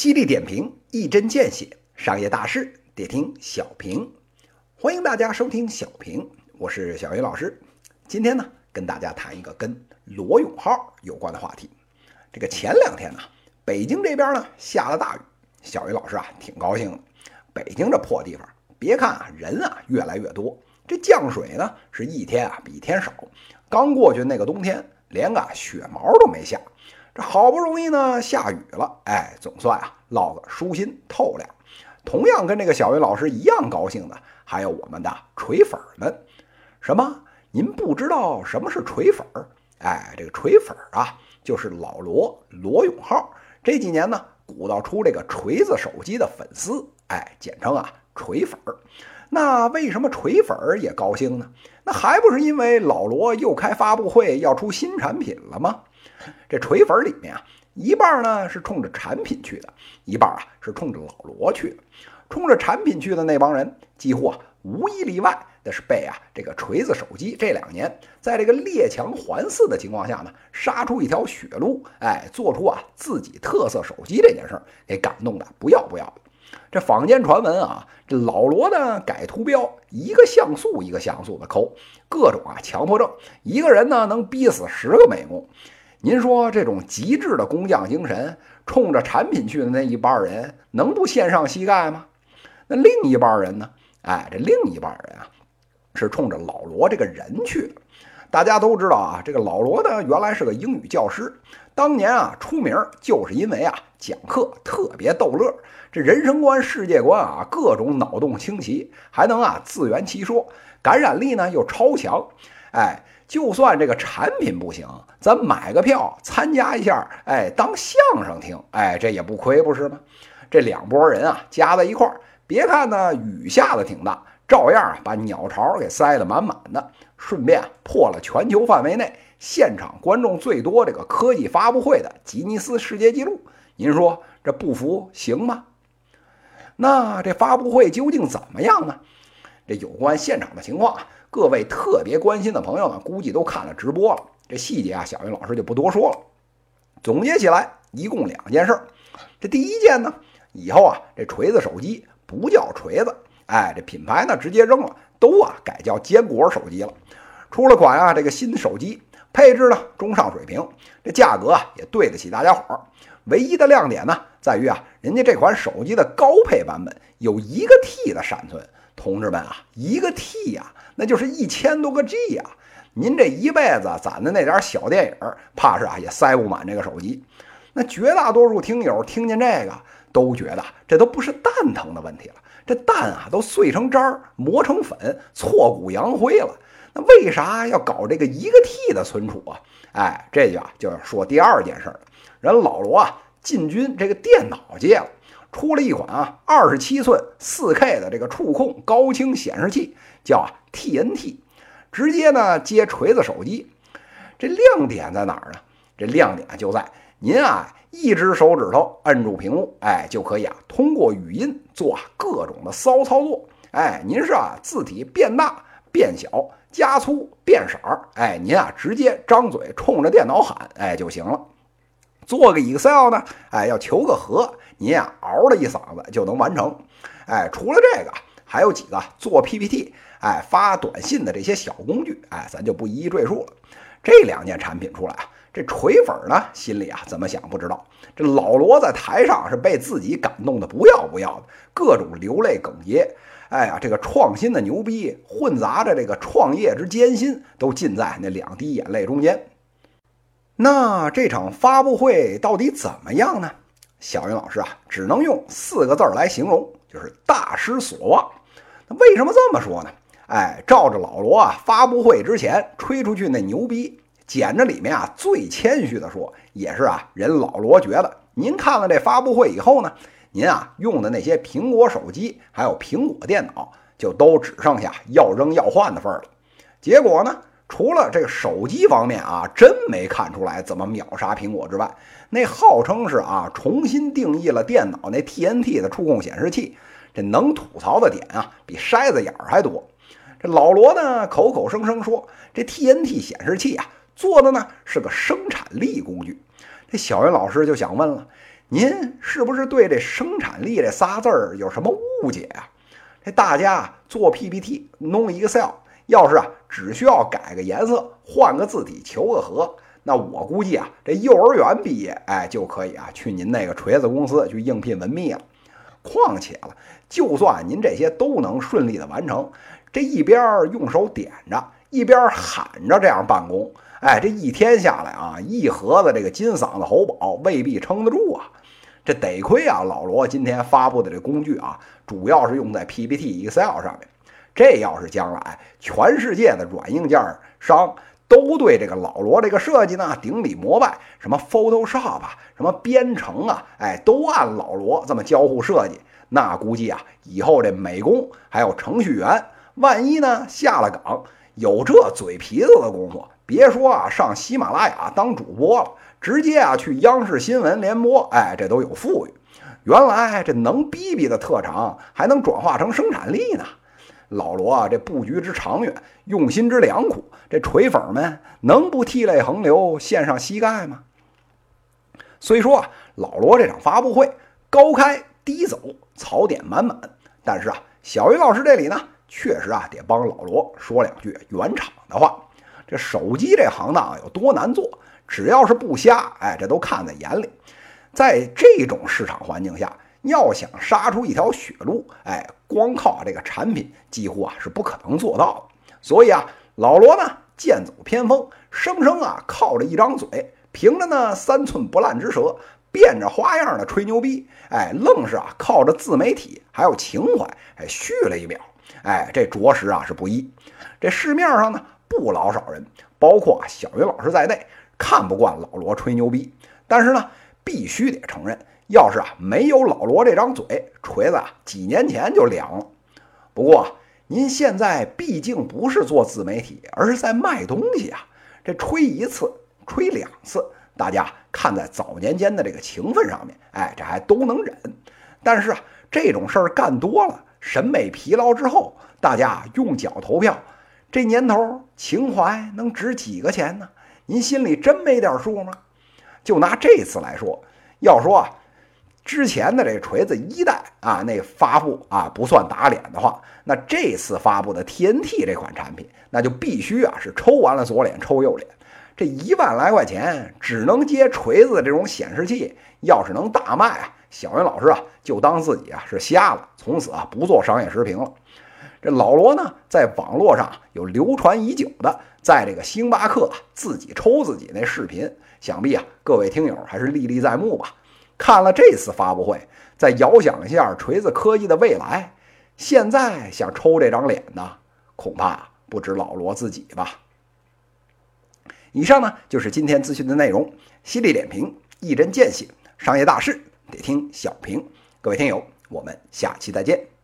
犀利点评，一针见血，商业大事得听小平。欢迎大家收听小平，我是小云老师。今天呢，跟大家谈一个跟罗永浩有关的话题。这个前两天呢，北京这边呢下了大雨，小云老师啊挺高兴的。北京这破地方，别看啊人啊越来越多，这降水呢是一天啊比一天少。刚过去那个冬天，连个雪毛都没下。好不容易呢下雨了，哎，总算啊落个舒心透亮。同样跟这个小云老师一样高兴的，还有我们的锤粉们。什么？您不知道什么是锤粉儿？哎，这个锤粉儿啊，就是老罗罗永浩这几年呢鼓捣出这个锤子手机的粉丝，哎，简称啊锤粉儿。那为什么锤粉儿也高兴呢？那还不是因为老罗又开发布会要出新产品了吗？这锤粉里面啊，一半呢是冲着产品去的，一半啊是冲着老罗去的。冲着产品去的那帮人，几乎啊无一例外的是被啊这个锤子手机这两年在这个列强环伺的情况下呢，杀出一条血路，哎，做出啊自己特色手机这件事儿给感动的不要不要的。这坊间传闻啊，这老罗呢改图标，一个像素一个像素的抠，各种啊强迫症，一个人呢能逼死十个美工。您说这种极致的工匠精神，冲着产品去的那一半人，能不献上膝盖吗？那另一半人呢？哎，这另一半人啊，是冲着老罗这个人去的。大家都知道啊，这个老罗呢，原来是个英语教师，当年啊出名就是因为啊讲课特别逗乐，这人生观、世界观啊各种脑洞清奇，还能啊自圆其说，感染力呢又超强，哎。就算这个产品不行，咱买个票参加一下，哎，当相声听，哎，这也不亏，不是吗？这两拨人啊，加在一块儿，别看呢雨下的挺大，照样啊把鸟巢给塞得满满的，顺便破了全球范围内现场观众最多这个科技发布会的吉尼斯世界纪录。您说这不服行吗？那这发布会究竟怎么样呢？这有关现场的情况。各位特别关心的朋友呢，估计都看了直播了。这细节啊，小云老师就不多说了。总结起来，一共两件事儿。这第一件呢，以后啊，这锤子手机不叫锤子，哎，这品牌呢直接扔了，都啊改叫坚果手机了。出了款啊，这个新手机配置呢中上水平，这价格啊也对得起大家伙儿。唯一的亮点呢，在于啊，人家这款手机的高配版本有一个 T 的闪存。同志们啊，一个 T 呀，那就是一千多个 G 呀！您这一辈子攒的那点小电影，怕是啊也塞不满这个手机。那绝大多数听友听见这个，都觉得这都不是蛋疼的问题了，这蛋啊都碎成渣儿，磨成粉，挫骨扬灰了。那为啥要搞这个一个 T 的存储啊？哎，这就啊就要说第二件事了。人老罗啊进军这个电脑界了。出了一款啊，二十七寸四 K 的这个触控高清显示器，叫啊 TNT，直接呢接锤子手机。这亮点在哪儿呢？这亮点就在您啊一只手指头摁住屏幕，哎就可以啊通过语音做各种的骚操作。哎，您是啊字体变大、变小、加粗、变色儿，哎您啊直接张嘴冲着电脑喊，哎就行了。做个 Excel 呢，哎要求个和。您呀，嗷了一嗓子就能完成。哎，除了这个，还有几个做 PPT、哎发短信的这些小工具，哎，咱就不一一赘述了。这两件产品出来啊，这锤粉呢心里啊怎么想不知道。这老罗在台上是被自己感动的不要不要的，各种流泪哽咽。哎呀，这个创新的牛逼混杂着这个创业之艰辛，都尽在那两滴眼泪中间。那这场发布会到底怎么样呢？小云老师啊，只能用四个字儿来形容，就是大失所望。那为什么这么说呢？哎，照着老罗啊发布会之前吹出去那牛逼，捡着里面啊最谦虚的说，也是啊人老罗觉得，您看了这发布会以后呢，您啊用的那些苹果手机还有苹果电脑，就都只剩下要扔要换的份儿了。结果呢？除了这个手机方面啊，真没看出来怎么秒杀苹果之外，那号称是啊重新定义了电脑那 TNT 的触控显示器，这能吐槽的点啊比筛子眼儿还多。这老罗呢口口声声说这 TNT 显示器啊做的呢是个生产力工具，这小云老师就想问了，您是不是对这生产力这仨字儿有什么误解啊？这大家做 PPT 弄 Excel，要是啊只需要改个颜色、换个字体、求个和，那我估计啊这幼儿园毕业，哎就可以啊去您那个锤子公司去应聘文秘了。况且了，就算您这些都能顺利的完成，这一边用手点着，一边喊着这样办公，哎，这一天下来啊，一盒子这个金嗓子喉宝未必撑得住啊。这得亏啊，老罗今天发布的这工具啊，主要是用在 PPT、Excel 上面。这要是将来全世界的软硬件商都对这个老罗这个设计呢顶礼膜拜，什么 Photoshop 啊，什么编程啊，哎，都按老罗这么交互设计，那估计啊，以后这美工还有程序员，万一呢下了岗，有这嘴皮子的功夫，别说啊上喜马拉雅当主播了。直接啊去央视新闻联播，哎，这都有富裕。原来这能逼逼的特长，还能转化成生产力呢。老罗啊，这布局之长远，用心之良苦，这锤粉们能不涕泪横流，献上膝盖吗？虽说啊，老罗这场发布会高开低走，槽点满满，但是啊，小鱼老师这里呢，确实啊得帮老罗说两句圆场的话。这手机这行当有多难做？只要是不瞎，哎，这都看在眼里。在这种市场环境下，要想杀出一条血路，哎，光靠这个产品几乎啊是不可能做到的。所以啊，老罗呢剑走偏锋，生生啊靠着一张嘴，凭着那三寸不烂之舌，变着花样的吹牛逼，哎，愣是啊靠着自媒体还有情怀，哎续了一秒，哎，这着实啊是不易。这市面上呢不老少人，包括啊小云老师在内。看不惯老罗吹牛逼，但是呢，必须得承认，要是啊没有老罗这张嘴，锤子啊几年前就凉了。不过您现在毕竟不是做自媒体，而是在卖东西啊，这吹一次、吹两次，大家看在早年间的这个情分上面，哎，这还都能忍。但是啊，这种事儿干多了，审美疲劳之后，大家用脚投票，这年头情怀能值几个钱呢？您心里真没点数吗？就拿这次来说，要说啊，之前的这锤子一代啊，那发布啊不算打脸的话，那这次发布的 TNT 这款产品，那就必须啊是抽完了左脸抽右脸。这一万来块钱只能接锤子这种显示器，要是能大卖啊，小云老师啊就当自己啊是瞎了，从此啊不做商业视频了。这老罗呢，在网络上有流传已久的。在这个星巴克自己抽自己那视频，想必啊各位听友还是历历在目吧。看了这次发布会，再遥想一下锤子科技的未来，现在想抽这张脸呢，恐怕不止老罗自己吧。以上呢就是今天资讯的内容，犀利点评，一针见血，商业大事得听小平。各位听友，我们下期再见。